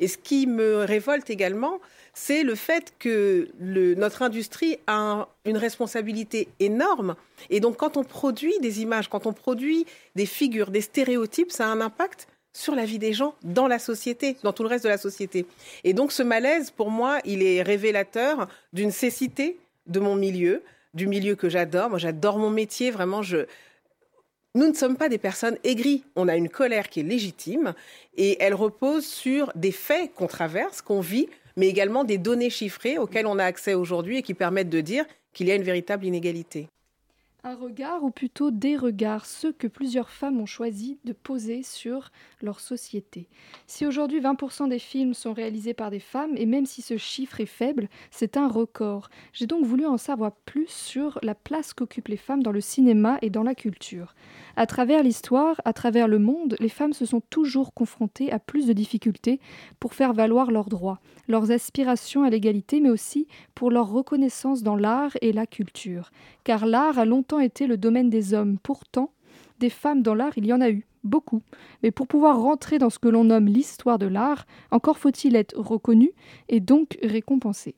Et ce qui me révolte également, c'est le fait que notre industrie a une responsabilité énorme. Et donc quand on produit des images, quand on produit des figures, des stéréotypes, ça a un impact sur la vie des gens dans la société, dans tout le reste de la société. Et donc ce malaise, pour moi, il est révélateur d'une cécité de mon milieu, du milieu que j'adore. Moi, j'adore mon métier, vraiment. Je... Nous ne sommes pas des personnes aigries. On a une colère qui est légitime et elle repose sur des faits qu'on traverse, qu'on vit, mais également des données chiffrées auxquelles on a accès aujourd'hui et qui permettent de dire qu'il y a une véritable inégalité. Un regard, ou plutôt des regards, ceux que plusieurs femmes ont choisi de poser sur leur société. Si aujourd'hui 20% des films sont réalisés par des femmes, et même si ce chiffre est faible, c'est un record. J'ai donc voulu en savoir plus sur la place qu'occupent les femmes dans le cinéma et dans la culture. À travers l'histoire, à travers le monde, les femmes se sont toujours confrontées à plus de difficultés pour faire valoir leurs droits, leurs aspirations à l'égalité, mais aussi pour leur reconnaissance dans l'art et la culture. Car l'art a longtemps été le domaine des hommes. Pourtant, des femmes dans l'art, il y en a eu, beaucoup. Mais pour pouvoir rentrer dans ce que l'on nomme l'histoire de l'art, encore faut-il être reconnu et donc récompensé.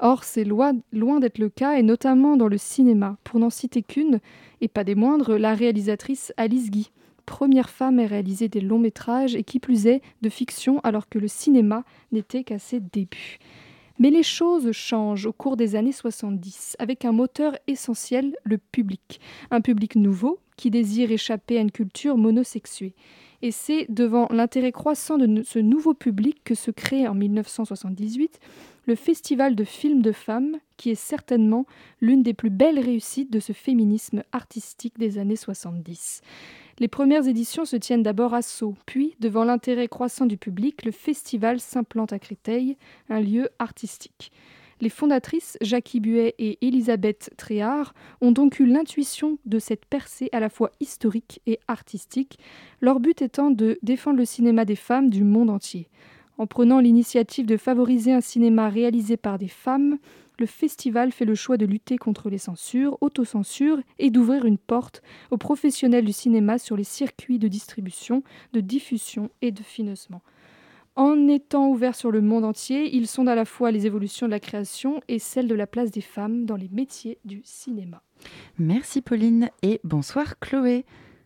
Or, c'est loin, loin d'être le cas, et notamment dans le cinéma. Pour n'en citer qu'une, et pas des moindres, la réalisatrice Alice Guy, première femme à réaliser des longs métrages, et qui plus est, de fiction, alors que le cinéma n'était qu'à ses débuts. Mais les choses changent au cours des années 70, avec un moteur essentiel, le public. Un public nouveau, qui désire échapper à une culture monosexuée. Et c'est devant l'intérêt croissant de ce nouveau public que se crée en 1978 le Festival de films de femmes, qui est certainement l'une des plus belles réussites de ce féminisme artistique des années 70. Les premières éditions se tiennent d'abord à Sceaux, puis, devant l'intérêt croissant du public, le festival s'implante à Créteil, un lieu artistique. Les fondatrices, Jackie Buet et Elisabeth Tréhard, ont donc eu l'intuition de cette percée à la fois historique et artistique, leur but étant de défendre le cinéma des femmes du monde entier. En prenant l'initiative de favoriser un cinéma réalisé par des femmes, le festival fait le choix de lutter contre les censures, autocensures et d'ouvrir une porte aux professionnels du cinéma sur les circuits de distribution, de diffusion et de financement. En étant ouverts sur le monde entier, ils sondent à la fois les évolutions de la création et celles de la place des femmes dans les métiers du cinéma. Merci Pauline et bonsoir Chloé.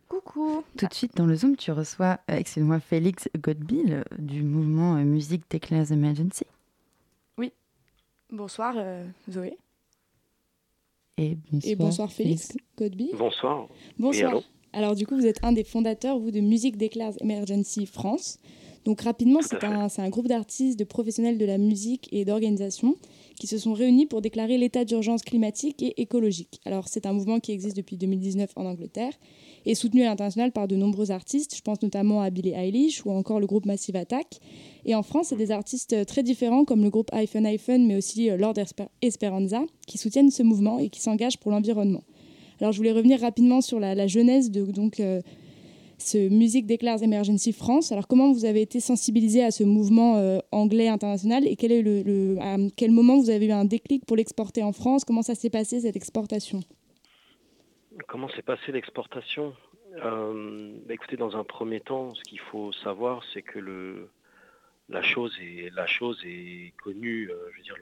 Coucou. Tout de suite dans le Zoom, tu reçois, euh, excuse-moi, Félix Godbill du mouvement euh, Music Declares Emergency. Bonsoir euh, Zoé. Et bonsoir, Et bonsoir Félix, Godbill. Bonsoir. Bonsoir. Alors du coup, vous êtes un des fondateurs, vous, de Music Declares Emergency France. Donc rapidement, c'est un, c'est un groupe d'artistes, de professionnels de la musique et d'organisation qui se sont réunis pour déclarer l'état d'urgence climatique et écologique. Alors c'est un mouvement qui existe depuis 2019 en Angleterre et soutenu à l'international par de nombreux artistes. Je pense notamment à Billie Eilish ou encore le groupe Massive Attack. Et en France, c'est des artistes très différents comme le groupe iPhone iPhone, mais aussi Lord Esper- Esperanza, qui soutiennent ce mouvement et qui s'engagent pour l'environnement. Alors je voulais revenir rapidement sur la, la genèse de donc, euh, ce Music Declares Emergency France. Alors comment vous avez été sensibilisé à ce mouvement euh, anglais international et quel est le, à quel moment vous avez eu un déclic pour l'exporter en France? Comment ça s'est passé cette exportation? Comment s'est passée l'exportation? Euh, bah, Écoutez, dans un premier temps, ce qu'il faut savoir, c'est que le, la, chose est, la chose est connue, euh, je veux dire,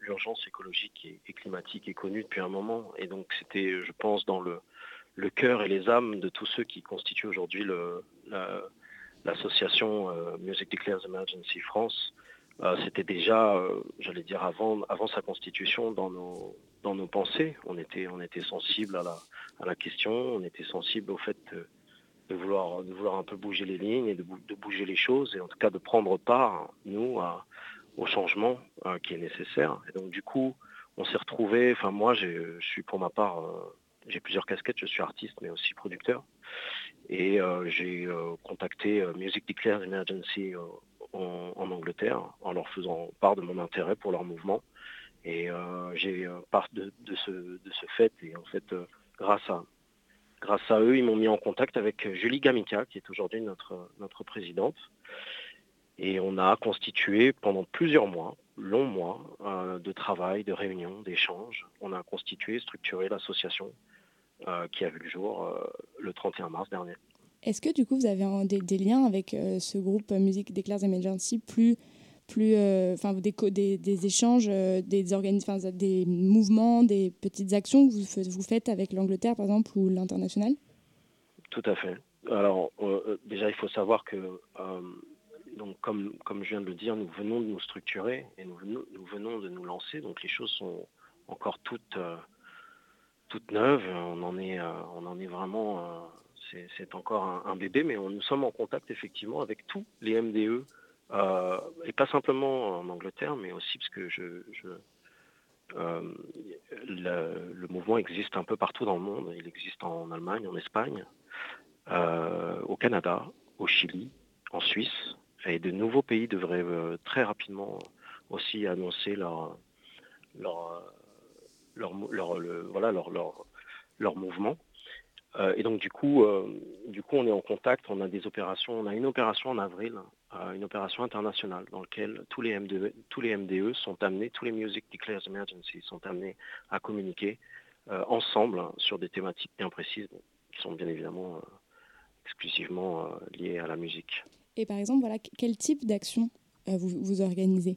l'urgence écologique et climatique est connue depuis un moment. Et donc, c'était, je pense, dans le, le cœur et les âmes de tous ceux qui constituent aujourd'hui l'association euh, Music Declares Emergency France. Euh, c'était déjà, euh, j'allais dire, avant, avant sa constitution dans nos, dans nos pensées. On était, sensible à la, question, on était sensible au fait de, vouloir, un peu bouger les lignes et de, de bouger les choses, et en tout cas de prendre part, nous, au changement qui est nécessaire. Et donc du coup, on s'est retrouvé, enfin moi, je suis pour ma part, j'ai plusieurs casquettes, je suis artiste, mais aussi producteur. Et euh, j'ai euh, contacté euh, Music Declares Emergency en, Angleterre en leur faisant part de mon intérêt pour leur mouvement. Et j'ai part de, ce, fait. Et en fait, grâce, à, grâce à eux, ils m'ont mis en contact avec Julie Gamica, qui est aujourd'hui notre, notre présidente. Et on a constitué pendant plusieurs mois, longs mois, de travail, de réunions, d'échanges. On a constitué, structuré l'association qui a vu le jour euh, le 31 mars dernier. Est-ce que du coup vous avez un- des, des liens avec euh, ce groupe euh, Music Declares Emergency plus plus euh, enfin des, co- des, des échanges euh, des organis- enfin, des mouvements des petites actions que vous, fa- vous faites avec l'Angleterre par exemple ou l'international? Tout à fait. Alors, euh, euh, déjà, il faut savoir que, euh, donc, comme, comme je viens de le dire, nous venons de nous structurer et nous venons, nous venons de nous lancer. Donc, les choses sont encore toutes, toutes neuves. On en est, euh, on en est vraiment, euh, c'est- encore un, bébé, mais nous sommes en contact effectivement avec tous les MDE, euh, et pas simplement en Angleterre, mais aussi parce que je, le, mouvement existe un peu partout dans le monde. Il existe en Allemagne, en Espagne, au Canada, au Chili, en Suisse. Et de nouveaux pays devraient très rapidement aussi annoncer leur, leur, leur, voilà, leur, leur, leur mouvement. Euh, et donc du coup, euh, du coup, on est en contact, on a des opérations, on a une opération en avril, euh, une opération internationale dans laquelle tous les MDE, tous les MDE sont amenés, tous les Music Declares Emergency sont amenés à communiquer ensemble hein, sur des thématiques bien précises qui sont bien évidemment exclusivement liées à la musique. Et par exemple, voilà, quel type d'action vous, vous organisez?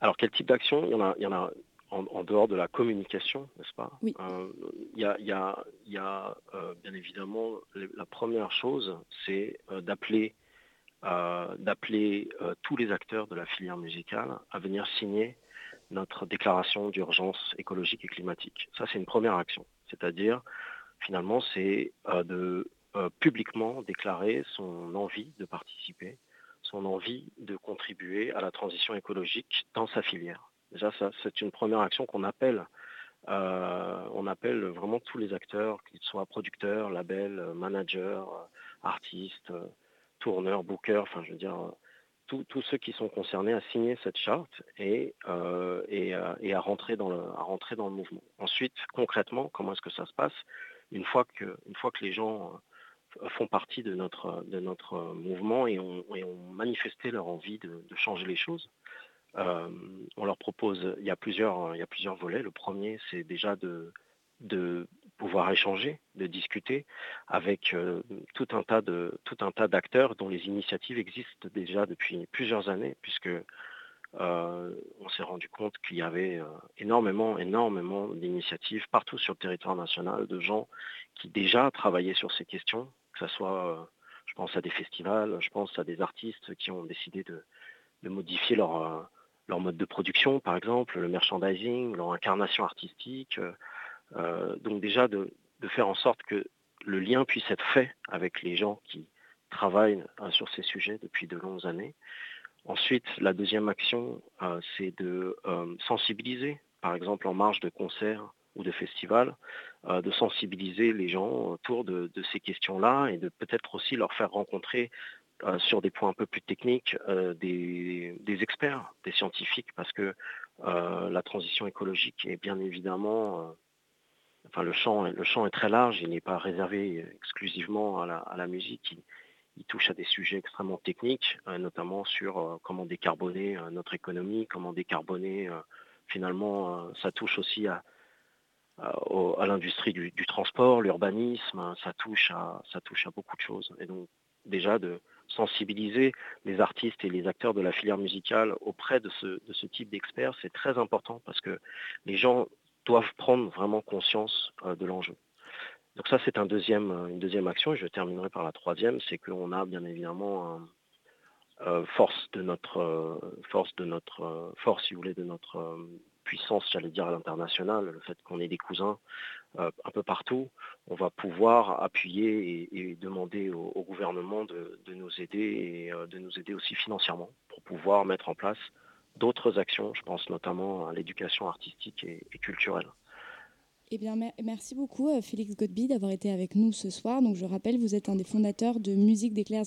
Alors, quel type d'action? Il, il y en a, en, dehors de la communication, n'est-ce pas Oui. Il euh, y a, euh, bien évidemment la première chose, c'est euh, d'appeler d'appeler tous les acteurs de la filière musicale à venir signer notre déclaration d'urgence écologique et climatique. Ça, c'est une première action. C'est-à-dire, finalement, c'est de publiquement déclarer son envie de participer, son envie de contribuer à la transition écologique dans sa filière. Déjà, c'est une première action qu'on appelle. Euh, on appelle vraiment tous les acteurs, qu'ils soient producteurs, labels, managers, artistes, tourneurs, bookers, enfin, je veux dire, tous ceux qui sont concernés à signer cette charte et, euh, à, rentrer dans le, mouvement. Ensuite, concrètement, comment est-ce que ça se passe? Une fois que, les gens euh, font partie de notre, mouvement et ont, manifesté leur envie de changer les choses, euh, on leur propose, il y, a plusieurs, il y a plusieurs volets. Le premier, c'est déjà de, pouvoir échanger, de discuter avec euh, tout un tas d'acteurs dont les initiatives existent déjà depuis plusieurs années, puisque euh, on s'est rendu compte qu'il y avait énormément, énormément d'initiatives partout sur le territoire national de gens qui déjà travaillaient sur ces questions, que ce soit, je pense à des festivals, je pense à des artistes qui ont décidé de modifier leur leur mode de production, par exemple, le merchandising, leur incarnation artistique. Euh, euh, donc déjà de, faire en sorte que le lien puisse être fait avec les gens qui travaillent euh, sur ces sujets depuis de longues années. Ensuite, la deuxième action, c'est de sensibiliser, par exemple en marge de concerts ou de festivals, de sensibiliser les gens autour de ces questions-là et de peut-être aussi leur faire rencontrer euh, sur des points un peu plus techniques euh, des, experts, des scientifiques, parce que euh, la transition écologique est bien évidemment, enfin le champ, est très large, il n'est pas réservé exclusivement à la, musique, il, touche à des sujets extrêmement techniques, notamment sur comment décarboner notre économie, comment décarboner finalement, ça touche aussi à, l'industrie du, transport, l'urbanisme, ça touche à ça touche à beaucoup de choses. Et donc déjà de, sensibiliser les artistes et les acteurs de la filière musicale auprès de ce, type d'experts, c'est très important parce que les gens doivent prendre vraiment conscience euh, de l'enjeu. Donc ça, c'est deuxième, une deuxième action. Et je terminerai par la troisième, c'est qu'on a bien évidemment euh, force de notre euh, force de notre si vous voulez, de notre puissance, j'allais dire, à l'international, le fait qu'on ait des cousins euh, un peu partout, on va pouvoir appuyer et, demander au, gouvernement de, nous aider et euh, de nous aider aussi financièrement pour pouvoir mettre en place d'autres actions. Je pense notamment à l'éducation artistique et culturelle. Eh bien, merci beaucoup euh, Félix Godby d'avoir été avec nous ce soir. Donc, je rappelle, vous êtes un des fondateurs de Music Declares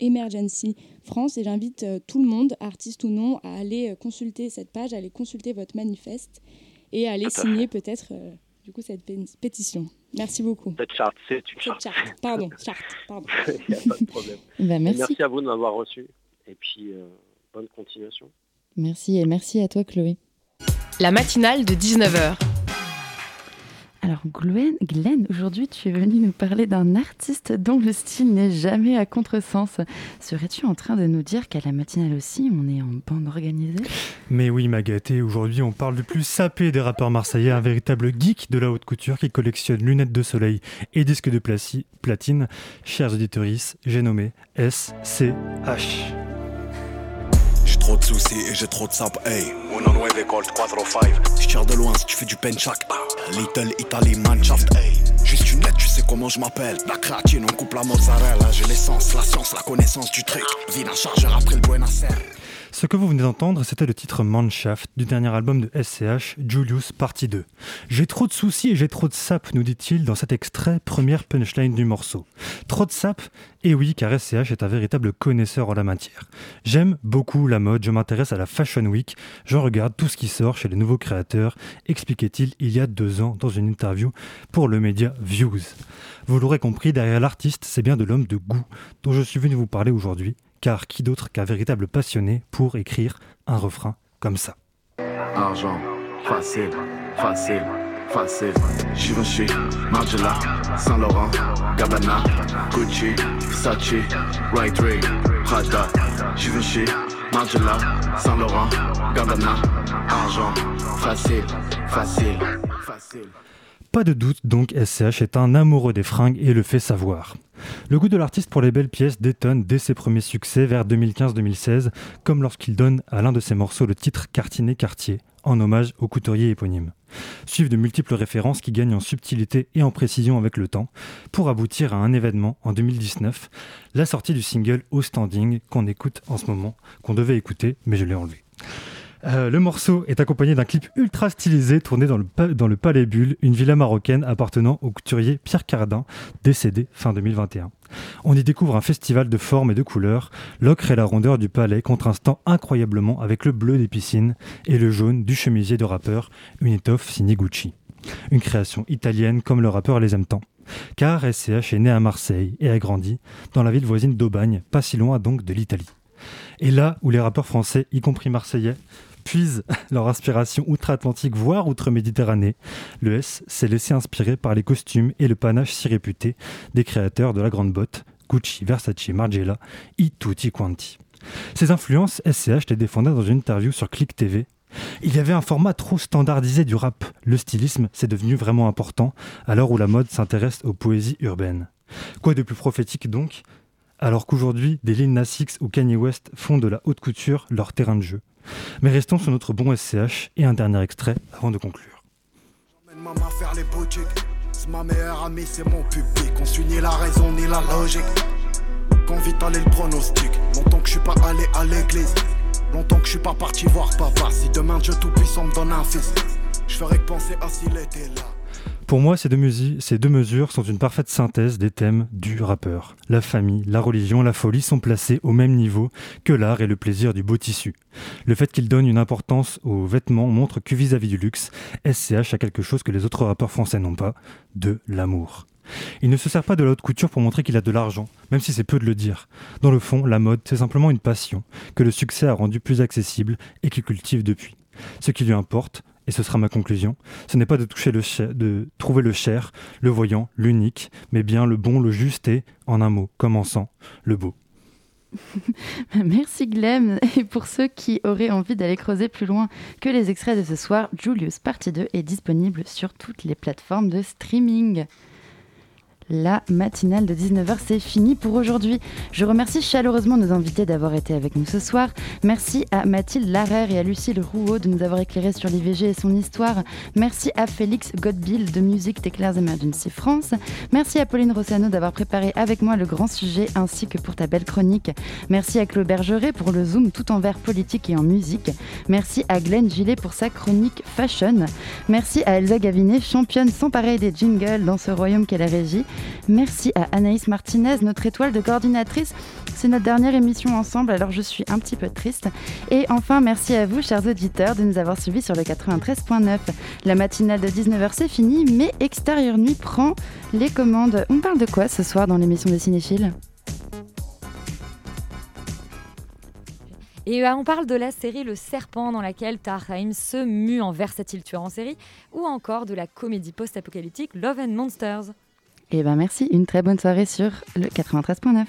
Emergency France et j'invite euh, tout le monde, artiste ou non, à aller euh, consulter cette page, à aller consulter votre manifeste et à aller signer peut-être du coup cette pétition. Merci beaucoup. Cette charte, c'est une charte. Pardon, charte, pardon. Il n'y a pas de problème. Ben, merci. merci. à vous de m'avoir reçu et puis bonne continuation. Merci et merci à toi Chloé. La matinale de 19h. Alors Glenn, aujourd'hui tu es venu nous parler d'un artiste dont le style n'est jamais à contresens. Serais-tu en train de nous dire qu'à la matinale aussi on est en bande organisée? Mais oui Magaté, aujourd'hui on parle du plus sapé des rappeurs marseillais, un véritable geek de la haute couture qui collectionne lunettes de soleil et disques de platine. Chers auditeurs, j'ai nommé SCH trop de soucis et j'ai trop de sap, hey. Uno nueve Colt 405. Je tire de loin si tu fais du penchak. Little Italy Mannschaft, hey. Juste une lettre, tu sais comment je m'appelle. La créatine, on coupe la mozzarella. J'ai l'essence, la science, la connaissance du truc. Vide un chargeur après le Buenos Aires. Ce que vous venez d'entendre, c'était le titre Manshaft du dernier album de SCH, Julius Partie 2. J'ai trop de soucis et j'ai trop de sap, nous dit-il dans cet extrait, première punchline du morceau. Trop de sap? Et oui, car SCH est un véritable connaisseur en la matière. J'aime beaucoup la mode, je m'intéresse à la Fashion Week, je regarde tout ce qui sort chez les nouveaux créateurs, expliquait-il il y a deux ans dans une interview pour le média Views. Vous l'aurez compris, derrière l'artiste, c'est bien de l'homme de goût dont je suis venu vous parler aujourd'hui car qui d'autre qu'un véritable passionné pour écrire un refrain comme ça. Argent, facile, facile, facile. Givenchy, Margiela, Saint Laurent, Gabbana, Gucci, Versace, Right Ray, Prada. Givenchy, Margiela, Saint Laurent, Gabbana, argent, facile, facile, facile. Pas de doute donc, SCH est un amoureux des fringues et le fait savoir. Le goût de l'artiste pour les belles pièces détonne dès ses premiers succès vers 2015-2016, comme lorsqu'il donne à l'un de ses morceaux le titre Cartinet Cartier, en hommage au couturier éponyme. Suivent de multiples références qui gagnent en subtilité et en précision avec le temps, pour aboutir à un événement en 2019, la sortie du single Au Standing qu'on écoute en ce moment, qu'on devait écouter, mais je l'ai enlevé. Euh, le morceau est accompagné d'un clip ultra stylisé tourné dans le, Palais Bulle, une villa marocaine appartenant au couturier Pierre Cardin, décédé fin 2021. On y découvre un festival de formes et de couleurs, l'ocre et la rondeur du palais contrastant incroyablement avec le bleu des piscines et le jaune du chemisier de rappeur, une étoffe. Une création italienne comme le rappeur les aime tant. Car SCH est né à Marseille et a grandi dans la ville voisine d'Aubagne, pas si loin donc de l'Italie. Et là où les rappeurs français, y compris marseillais, puisent leur inspiration outre-Atlantique, voire outre-Méditerranée. Le S s'est laissé inspirer par les costumes et le panache si réputé des créateurs de la grande botte, Gucci, Versace, Margiela, i tutti quanti. Ces influences, SCH les défendait dans une interview sur Click TV. Il y avait un format trop standardisé du rap. Le stylisme, c'est devenu vraiment important à l'heure où la mode s'intéresse aux poésies urbaines. Quoi de plus prophétique donc alors qu'aujourd'hui, des Lil Nas ou Kanye West font de la haute couture leur terrain de jeu? Mais restons sur notre bon SCH et un dernier extrait avant de conclure. Maman faire les boutiques. C'est ma meilleure amie, c'est mon public. On suit ni la raison ni la logique. Qu'on vite aller le pronostic. Longtemps que je suis pas allé à l'église. Longtemps que je suis pas parti voir papa. Si demain Dieu tout-puissant me donne un fils, je ferais que penser à s'il était là. Pour moi, ces deux, mesures sont une parfaite synthèse des thèmes du rappeur. La famille, la religion, la folie sont placés au même niveau que l'art et le plaisir du beau tissu. Le fait qu'il donne une importance aux vêtements montre que vis-à-vis du luxe, SCH a quelque chose que les autres rappeurs français n'ont pas, de l'amour. Il ne se sert pas de la haute couture pour montrer qu'il a de l'argent, même si c'est peu de le dire. Dans le fond, la mode, c'est simplement une passion que le succès a rendue plus accessible et qu'il cultive depuis. Ce qui lui importe, et ce sera ma conclusion, ce n'est pas de, toucher le de trouver le cher, le voyant, l'unique, mais bien le bon, le juste et, en un mot, commençant, le beau. Merci Glem. Et pour ceux qui auraient envie d'aller creuser plus loin que les extraits de ce soir, Julius Partie 2 est disponible sur toutes les plateformes de streaming. La matinale de 19h, c'est fini pour aujourd'hui. Je remercie chaleureusement nos invités d'avoir été avec nous ce soir. Merci à Mathilde Larère et à Lucille Rouault de nous avoir éclairé sur l'IVG et son histoire. Merci à Félix Godbill de Musique Declares Emergency France. Merci à Pauline Rossano d'avoir préparé avec moi le grand sujet ainsi que pour ta belle chronique. Merci à Claude Bergeret pour le zoom tout en vert politique et en musique. Merci à Glenn Gillet pour sa chronique fashion. Merci à Elsa Gavinet, championne sans pareil des jingles dans ce royaume qu'elle a régi. Merci à Anaïs Martinez, notre étoile de coordinatrice. C'est notre dernière émission ensemble, alors je suis un petit peu triste. Et enfin, merci à vous, chers auditeurs, de nous avoir suivis sur le 93.9. La matinale de 19h, c'est fini, mais Extérieur Nuit prend les commandes. On parle de quoi ce soir dans l'émission des cinéphiles? Et euh, on parle de la série Le Serpent, dans laquelle Tarheim se mue en versatile tueur en série, ou encore de la comédie post-apocalyptique Love and Monsters. Eh ben merci, une très bonne soirée sur le 93.9.